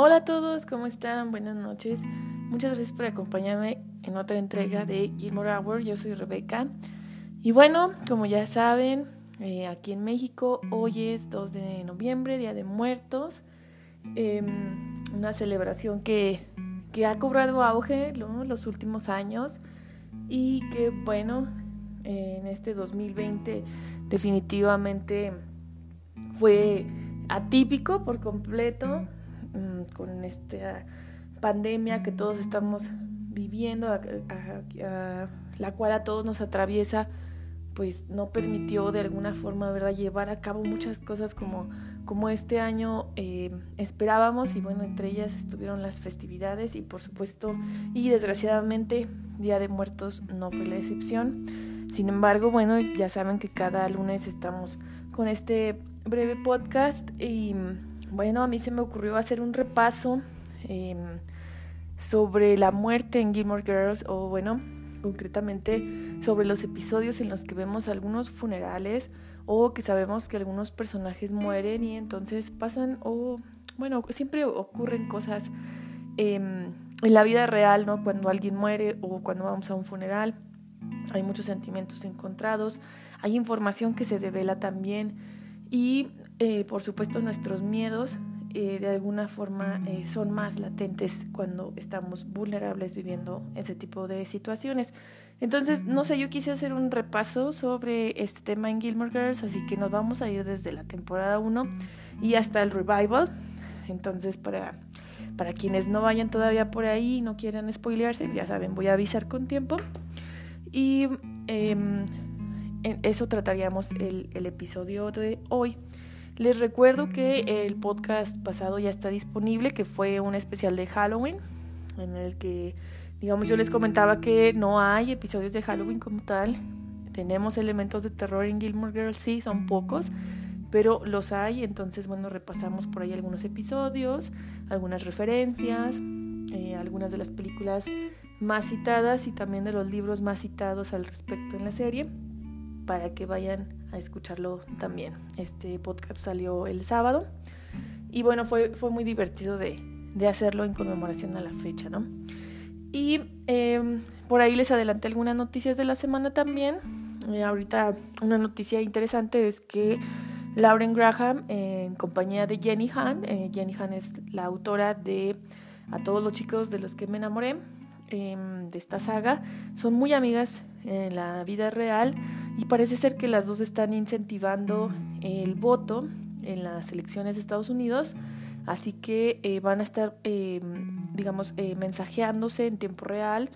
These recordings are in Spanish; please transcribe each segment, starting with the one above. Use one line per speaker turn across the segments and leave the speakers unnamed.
Hola a todos, ¿cómo están? Buenas noches. Muchas gracias por acompañarme en otra entrega de Gilmore Hour. Yo soy Rebeca. Y bueno, como ya saben, eh, aquí en México hoy es 2 de noviembre, Día de Muertos. Em, una celebración que, que, ha cobrado auge los últimos años y que bueno, en este 2020 definitivamente fue atípico por completo con esta pandemia que todos estamos viviendo, la cual a todos nos atraviesa, pues no permitió de alguna forma ¿verdad? llevar a cabo muchas cosas como, como este año eh, esperábamos y bueno, entre ellas estuvieron las festividades y por supuesto y desgraciadamente Día de Muertos no fue la excepción. Sin embargo, bueno, ya saben que cada lunes estamos con este breve podcast y bueno, a mí se me ocurrió hacer un repaso em, sobre la muerte en Gilmore Girls, o bueno, concretamente sobre los episodios en los que vemos algunos funerales o que sabemos que algunos personajes mueren y entonces pasan o bueno, siempre ocurren cosas em, en la vida real, ¿no? Cuando alguien muere o cuando vamos a un funeral, hay muchos sentimientos encontrados, hay información que se devela también y eh, por supuesto nuestros miedos eh, de alguna forma eh, son más latentes cuando estamos vulnerables viviendo ese tipo de situaciones. Entonces, no sé, yo quise hacer un repaso sobre este tema en Gilmore Girls, así que nos vamos a ir desde la temporada 1 y hasta el revival. Entonces, para, para quienes no vayan todavía por ahí y no quieran spoilearse, ya saben, voy a avisar con tiempo. Y em, en eso trataríamos el, el episodio de hoy. Les recuerdo que el podcast pasado ya está disponible, que fue un especial de Halloween, en el que, digamos, yo les comentaba que no hay episodios de Halloween como tal. Tenemos elementos de terror en Gilmore Girls, sí, son pocos, pero los hay. Entonces, bueno, repasamos por ahí algunos episodios, algunas referencias, eh, algunas de las películas más citadas y también de los libros más citados al respecto en la serie para que vayan a escucharlo también. Este podcast salió el sábado y bueno, fue, fue muy divertido de, de hacerlo en conmemoración a la fecha, ¿no? Y em, por ahí les adelanté algunas noticias de la semana también. Eh, ahorita una noticia interesante es que Lauren Graham, en compañía de Jenny Han, eh, Jenny Han es la autora de A todos los chicos de los que me enamoré, em, de esta saga, son muy amigas en la vida real y parece ser que las dos están incentivando el voto en las elecciones de Estados Unidos, así que eh, van a estar, eh, digamos, eh, mensajeándose en tiempo real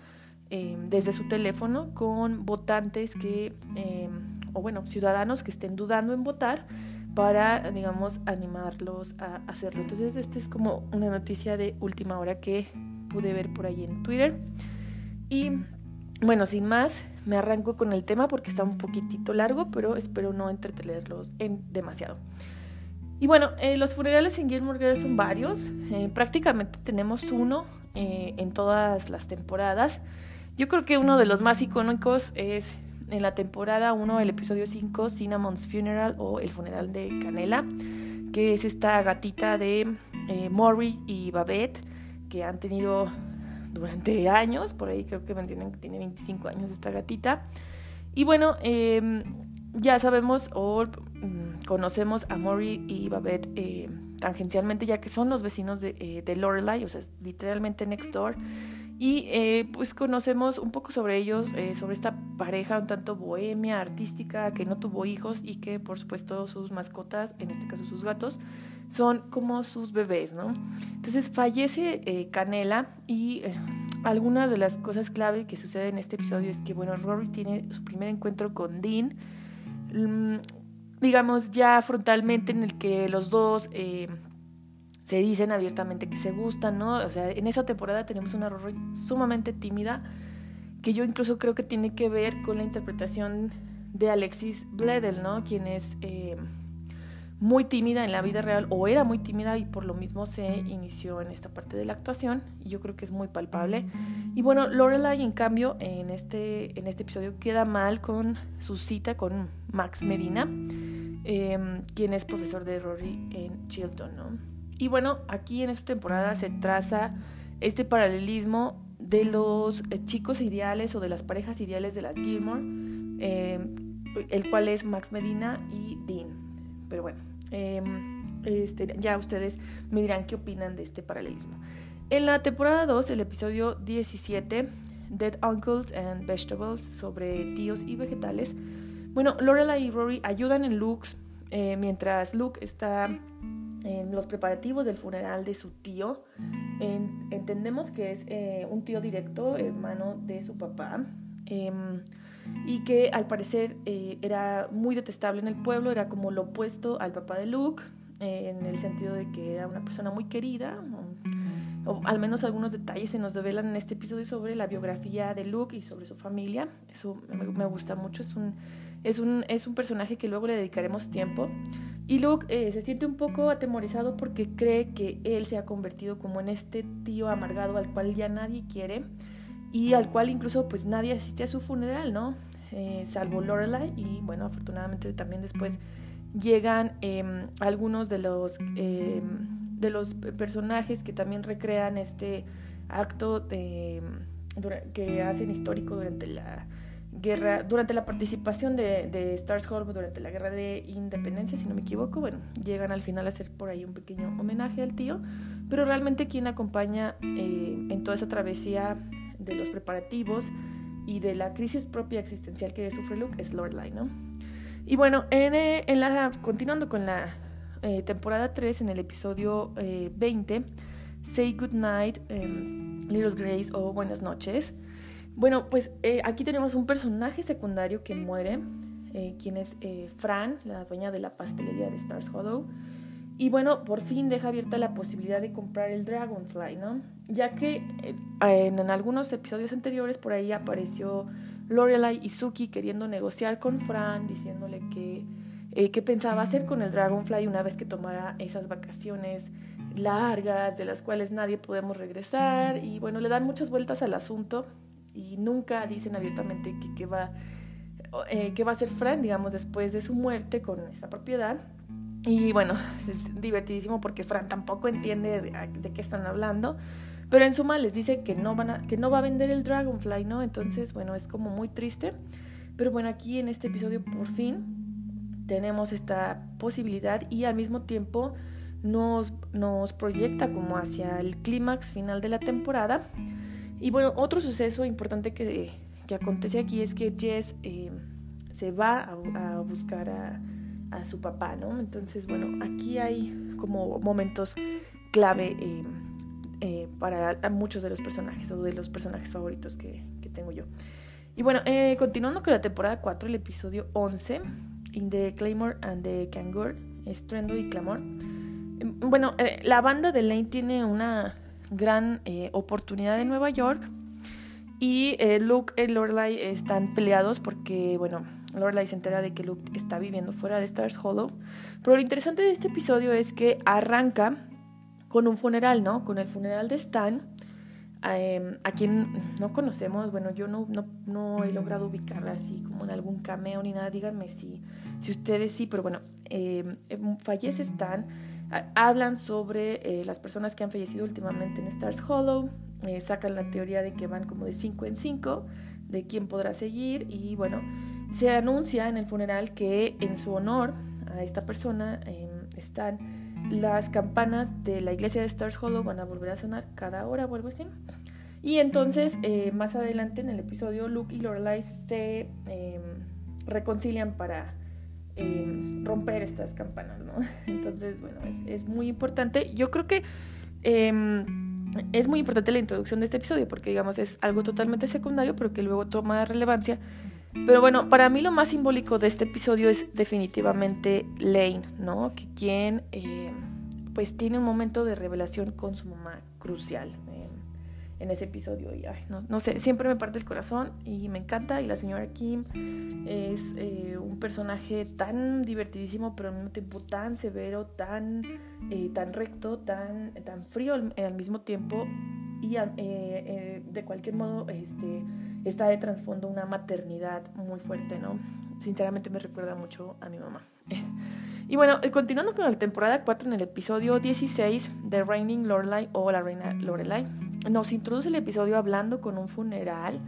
desde su teléfono con votantes que, o bueno, ciudadanos que estén dudando en votar para, digamos, animarlos a hacerlo. Entonces, esta es como una noticia de última hora que pude ver por ahí en Twitter. Y bueno, sin más, me arranco con el tema porque está un poquitito largo, pero espero no entretenerlos en demasiado. Y bueno, eh, los funerales en Gilmore Girls son varios. Eh, prácticamente tenemos uno eh, en todas las temporadas. Yo creo que uno de los más icónicos es en la temporada 1, el episodio 5, Cinnamon's Funeral o El funeral de Canela, que es esta gatita de Maury y Babette que han tenido durante años, por ahí creo que mencionan que tiene 25 años esta gatita. Y bueno, em, ya sabemos o mm, conocemos a Mori y Babette eh, tangencialmente, ya que son los vecinos de, eh, de Lorelai, o sea, literalmente next door. Y eh, pues conocemos un poco sobre ellos, eh, sobre esta pareja un tanto bohemia, artística, que no tuvo hijos y que por supuesto sus mascotas, en este caso sus gatos, son como sus bebés, ¿no? Entonces fallece eh, Canela y algunas de las cosas clave que sucede en este episodio es que, bueno, Rory tiene su primer encuentro con Dean, mm, digamos ya frontalmente en el que los dos se dicen abiertamente que se gustan, ¿no? O sea, en esa temporada tenemos una Rory sumamente tímida, que yo incluso creo que tiene que ver con la interpretación de Alexis Bledel, ¿no? Quien es eh, muy tímida en la vida real, o era muy tímida y por lo mismo se inició en esta parte de la actuación, y yo creo que es muy palpable. Y bueno, Lorelai, en cambio, en este, en este episodio queda mal con su cita con Max Medina, eh, quien es profesor de Rory en Chilton, ¿no? Y bueno, aquí en esta temporada se traza este paralelismo de los chicos ideales o de las parejas ideales de las Gilmore, eh, el cual es Max Medina y Dean. Pero bueno, em, este, ya ustedes me dirán qué opinan de este paralelismo. En la temporada 2, el episodio 17, Dead Uncles and Vegetables, sobre tíos y vegetales, bueno, Lorelai y Rory ayudan en Luke eh, mientras Luke está en los preparativos del funeral de su tío. entendemos que es eh, un tío directo, hermano de su papá, em, y que al parecer eh, era muy detestable en el pueblo, era como lo opuesto al papá de Luke, en el sentido de que era una persona muy querida, o, al menos algunos detalles se nos develan en este episodio sobre la biografía de Luke y sobre su familia. Eso me, gusta mucho, es un, es, un, es un personaje que luego le dedicaremos tiempo. Y Luke eh, se siente un poco atemorizado porque cree que él se ha convertido como en este tío amargado al cual ya nadie quiere y al cual incluso pues nadie asiste a su funeral, ¿no? Eh, salvo Lorelai y bueno, afortunadamente también después llegan em, algunos de los, em, de los personajes que también recrean este acto de, que hacen histórico durante la guerra, durante la participación de, de Stars Hollow durante la guerra de independencia, si no me equivoco, bueno, llegan al final a hacer por ahí un pequeño homenaje al tío, pero realmente quien acompaña eh, en toda esa travesía de los preparativos y de la crisis propia existencial que sufre Luke es Lorelai, ¿no? Y bueno, en, eh, en la, continuando con la eh, temporada 3, en el episodio 20, Say Good Night, em, Little Grace o Buenas noches, bueno, pues eh, aquí tenemos un personaje secundario que muere, eh, quien es eh, Fran, la dueña de la pastelería de Stars Hollow. Y bueno, por fin deja abierta la posibilidad de comprar el Dragonfly, ¿no? Ya que en, algunos episodios anteriores por ahí apareció Lorelai y Suki queriendo negociar con Fran, diciéndole que qué pensaba hacer con el Dragonfly una vez que tomara esas vacaciones largas de las cuales nadie podemos regresar. Y bueno, le dan muchas vueltas al asunto y nunca dicen abiertamente que, va, eh, va a ser Fran, digamos, después de su muerte con esta propiedad. Y bueno, es divertidísimo porque Fran tampoco entiende de, qué están hablando. Pero en suma les dice que no, van a, que no va a vender el Dragonfly, ¿no? Entonces, bueno, es como muy triste. Pero bueno, aquí en este episodio por fin tenemos esta posibilidad y al mismo tiempo nos, nos proyecta como hacia el clímax final de la temporada y bueno, otro suceso importante que, que acontece aquí es que Jess eh, se va a, buscar a, a, su papá, ¿no? Entonces, bueno, aquí hay como momentos clave eh, eh, para muchos de los personajes o de los personajes favoritos que, tengo yo. Y bueno, continuando con la temporada 4, el episodio 11, In the Claymore and the Kangur, Estruendo y Clamor. Bueno, la banda de Lane tiene una gran eh, oportunidad en Nueva York. Y eh, Luke y Lorelai están peleados porque, bueno, Lorelai se entera de que Luke está viviendo fuera de Stars Hollow. Pero lo interesante de este episodio es que arranca con un funeral, ¿no? Con el funeral de Stan, em, a quien no conocemos. Bueno, yo no, no, no, he logrado ubicarla así como en algún cameo ni nada. Díganme si, si ustedes sí, pero bueno, em, em, fallece Stan hablan sobre eh, las personas que han fallecido últimamente en Stars Hollow, eh, sacan la teoría de que van como de 5 en 5, de quién podrá seguir y bueno, se anuncia en el funeral que en su honor a esta persona em, están las campanas de la iglesia de Stars Hollow van a volver a sonar cada hora o algo así. Y entonces, eh, más adelante en el episodio, Luke y Lorelai se em, reconcilian para Em, romper estas campanas, ¿no? Entonces, bueno, es, muy importante. Yo creo que es muy importante la introducción de este episodio porque, digamos, es algo totalmente secundario, pero que luego toma relevancia. Pero bueno, para mí lo más simbólico de este episodio es definitivamente Lane, ¿no? Que quien, em, pues, tiene un momento de revelación con su mamá crucial en ese episodio. Y no, sé, siempre me parte el corazón y me encanta. Y la señora Kim es eh, un personaje tan divertidísimo, pero al mismo tiempo tan severo, tan, eh, tan recto, tan, tan frío al, mismo tiempo. Y eh, de cualquier modo este, está de trasfondo una maternidad muy fuerte, ¿no? Sinceramente me recuerda mucho a mi mamá. Y bueno, continuando con la temporada 4, en el episodio 16 de Reigning Lorelai o la reina Lorelai, nos introduce el episodio hablando con un funeral,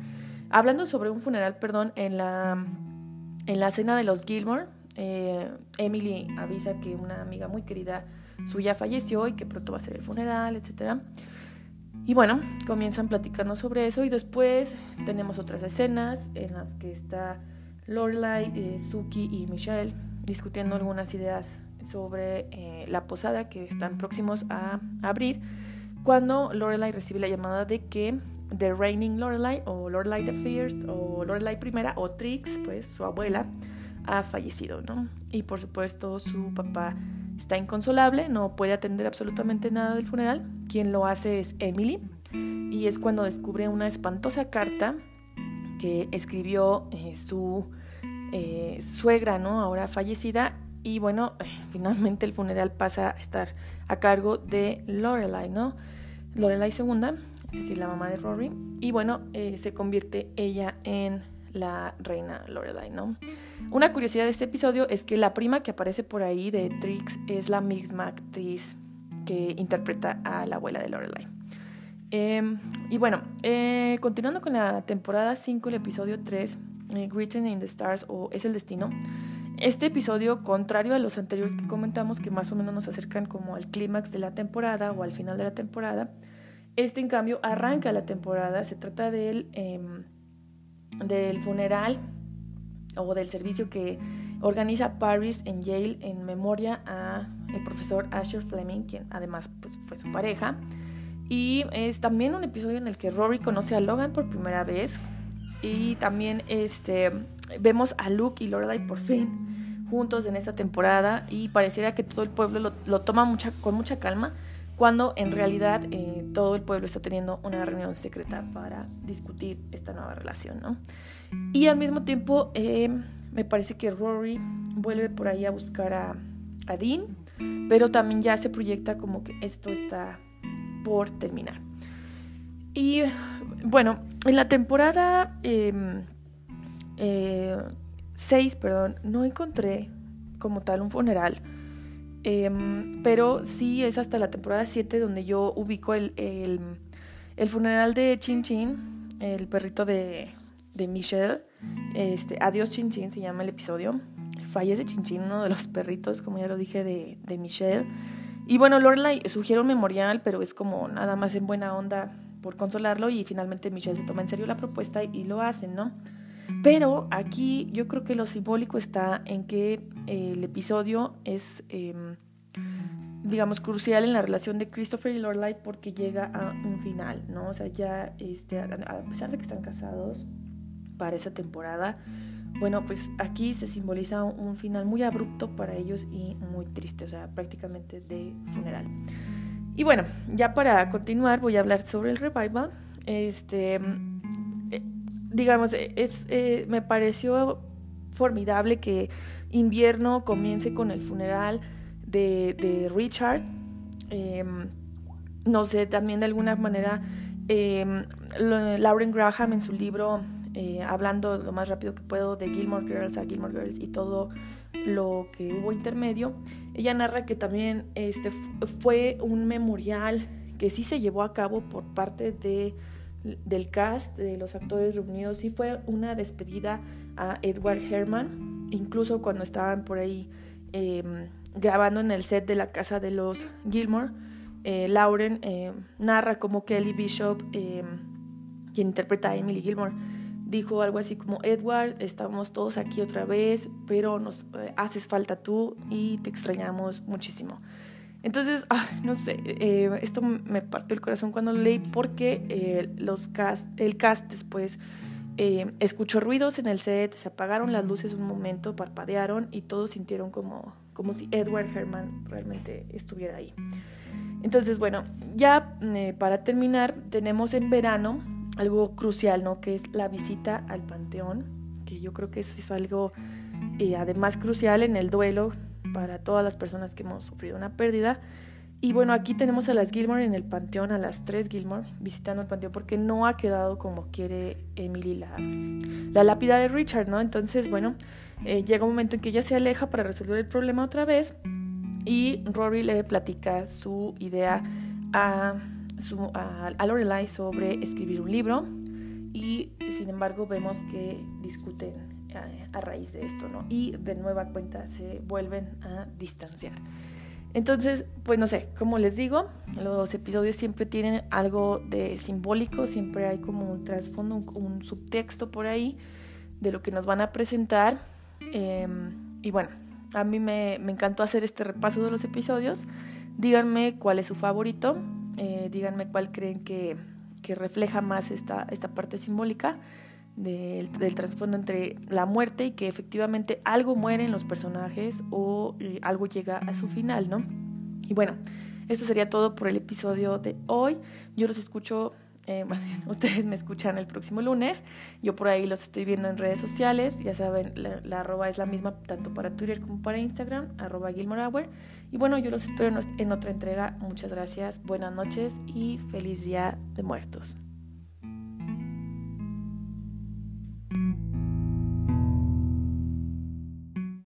hablando sobre un funeral, perdón, en la, en la cena de los Gilmore. Eh, Emily avisa que una amiga muy querida suya falleció y que pronto va a ser el funeral, etc. Y bueno, comienzan platicando sobre eso y después tenemos otras escenas en las que está Lorelai, eh, Suki y Michelle discutiendo algunas ideas sobre eh, la posada que están próximos a abrir cuando Lorelai recibe la llamada de que The Reigning Lorelai o Lorelai the First o Lorelai Primera o Trix, pues su abuela, ha fallecido, ¿no? Y por supuesto su papá está inconsolable, no puede atender absolutamente nada del funeral. Quien lo hace es Emily y es cuando descubre una espantosa carta que escribió eh, su eh, suegra, ¿no? Ahora fallecida. Y bueno, eh, finalmente el funeral pasa a estar a cargo de Lorelai, ¿no? Lorelai II, es decir, la mamá de Rory. Y bueno, se convierte ella en la reina Lorelai, ¿no? Una curiosidad de este episodio es que la prima que aparece por ahí de Trix es la misma actriz que interpreta a la abuela de Lorelai. Em, y bueno, eh, continuando con la temporada 5, el episodio 3, eh, Written in the Stars o Es el Destino. Este episodio, contrario a los anteriores que comentamos, que más o menos nos acercan como al clímax de la temporada o al final de la temporada, este en cambio arranca la temporada. Se trata del, em, del funeral o del servicio que organiza Paris en Yale en memoria a el profesor Asher Fleming, quien además pues, fue su pareja. Y es también un episodio en el que Rory conoce a Logan por primera vez. Y también este, vemos a Luke y Lorelai por fin juntos en esta temporada. Y pareciera que todo el pueblo lo, toma mucha, con mucha calma. Cuando en realidad eh, todo el pueblo está teniendo una reunión secreta para discutir esta nueva relación, ¿no? Y al mismo tiempo eh, me parece que Rory vuelve por ahí a buscar a, a Dean, pero también ya se proyecta como que esto está por terminar. Y bueno, en la temporada 6, em, eh, perdón, no encontré como tal un funeral. Em, pero sí es hasta la temporada 7 donde yo ubico el, el, funeral de Chin Chin, el perrito de, de Michelle. Este, Adiós Chin Chin se llama el episodio. Fallece Chin Chin, uno de los perritos, como ya lo dije, de, de Michelle. Y bueno, Lorelai sugiere un memorial, pero es como nada más en buena onda por consolarlo y finalmente Michelle se toma en serio la propuesta y, lo hacen, ¿no? Pero aquí yo creo que lo simbólico está en que eh, el episodio es, em, digamos, crucial en la relación de Christopher y Lorelai porque llega a un final, ¿no? O sea, ya, este, a pesar de que están casados para esa temporada, bueno, pues aquí se simboliza un final muy abrupto para ellos y muy triste, o sea, prácticamente de funeral. Y bueno, ya para continuar voy a hablar sobre el revival. Este, digamos, es, eh, me pareció formidable que invierno comience con el funeral de, Richard. Em, no sé, también de alguna manera, em, Lauren Graham en su libro eh, hablando lo más rápido que puedo de Gilmore Girls a Gilmore Girls y todo lo que hubo intermedio, ella narra que también este, fue un memorial que sí se llevó a cabo por parte de, del cast, de los actores reunidos, sí fue una despedida a Edward Herman, incluso cuando estaban por ahí em, grabando en el set de la casa de los Gilmore, eh, Lauren eh, narra como Kelly Bishop, em, quien interpreta a Emily Gilmore, dijo algo así como, Edward, estamos todos aquí otra vez, pero nos eh, haces falta tú y te extrañamos muchísimo. Entonces, no sé, eh, esto me partió el corazón cuando lo leí porque eh, los cast, el cast después escuchó ruidos en el set, se apagaron las luces un momento, parpadearon y todos sintieron como, como si Edward Herman realmente estuviera ahí. Entonces, bueno, ya para terminar, tenemos en verano algo crucial, ¿no? Que es la visita al panteón, que yo creo que es, algo eh, además crucial en el duelo para todas las personas que hemos sufrido una pérdida. Y bueno, aquí tenemos a las Gilmore en el panteón, a las tres Gilmore, visitando el panteón, porque no ha quedado como quiere Emily la, lápida de Richard, ¿no? Entonces, bueno, eh, llega un momento en que ella se aleja para resolver el problema otra vez y Rory le platica su idea a, Lorelai sobre escribir un libro y sin embargo vemos que discuten a, raíz de esto, ¿no? Y de nueva cuenta se vuelven a distanciar. Entonces, pues no sé, como les digo, los episodios siempre tienen algo de simbólico, siempre hay como un trasfondo, un, subtexto por ahí de lo que nos van a presentar. Em, y bueno, a mí me, encantó hacer este repaso de los episodios. Díganme cuál es su favorito, eh, díganme cuál creen que, que refleja más esta, esta parte simbólica del, trasfondo entre la muerte y que efectivamente algo muere en los personajes o eh, algo llega a su final, ¿no? Y bueno, esto sería todo por el episodio de hoy. Yo los escucho, eh, ustedes me escuchan el próximo lunes. Yo por ahí los estoy viendo en redes sociales. Ya saben, la, arroba es la misma tanto para Twitter como para Instagram, arroba Gilmore Y bueno, yo los espero en otra entrega. Muchas gracias, buenas noches y feliz día de muertos.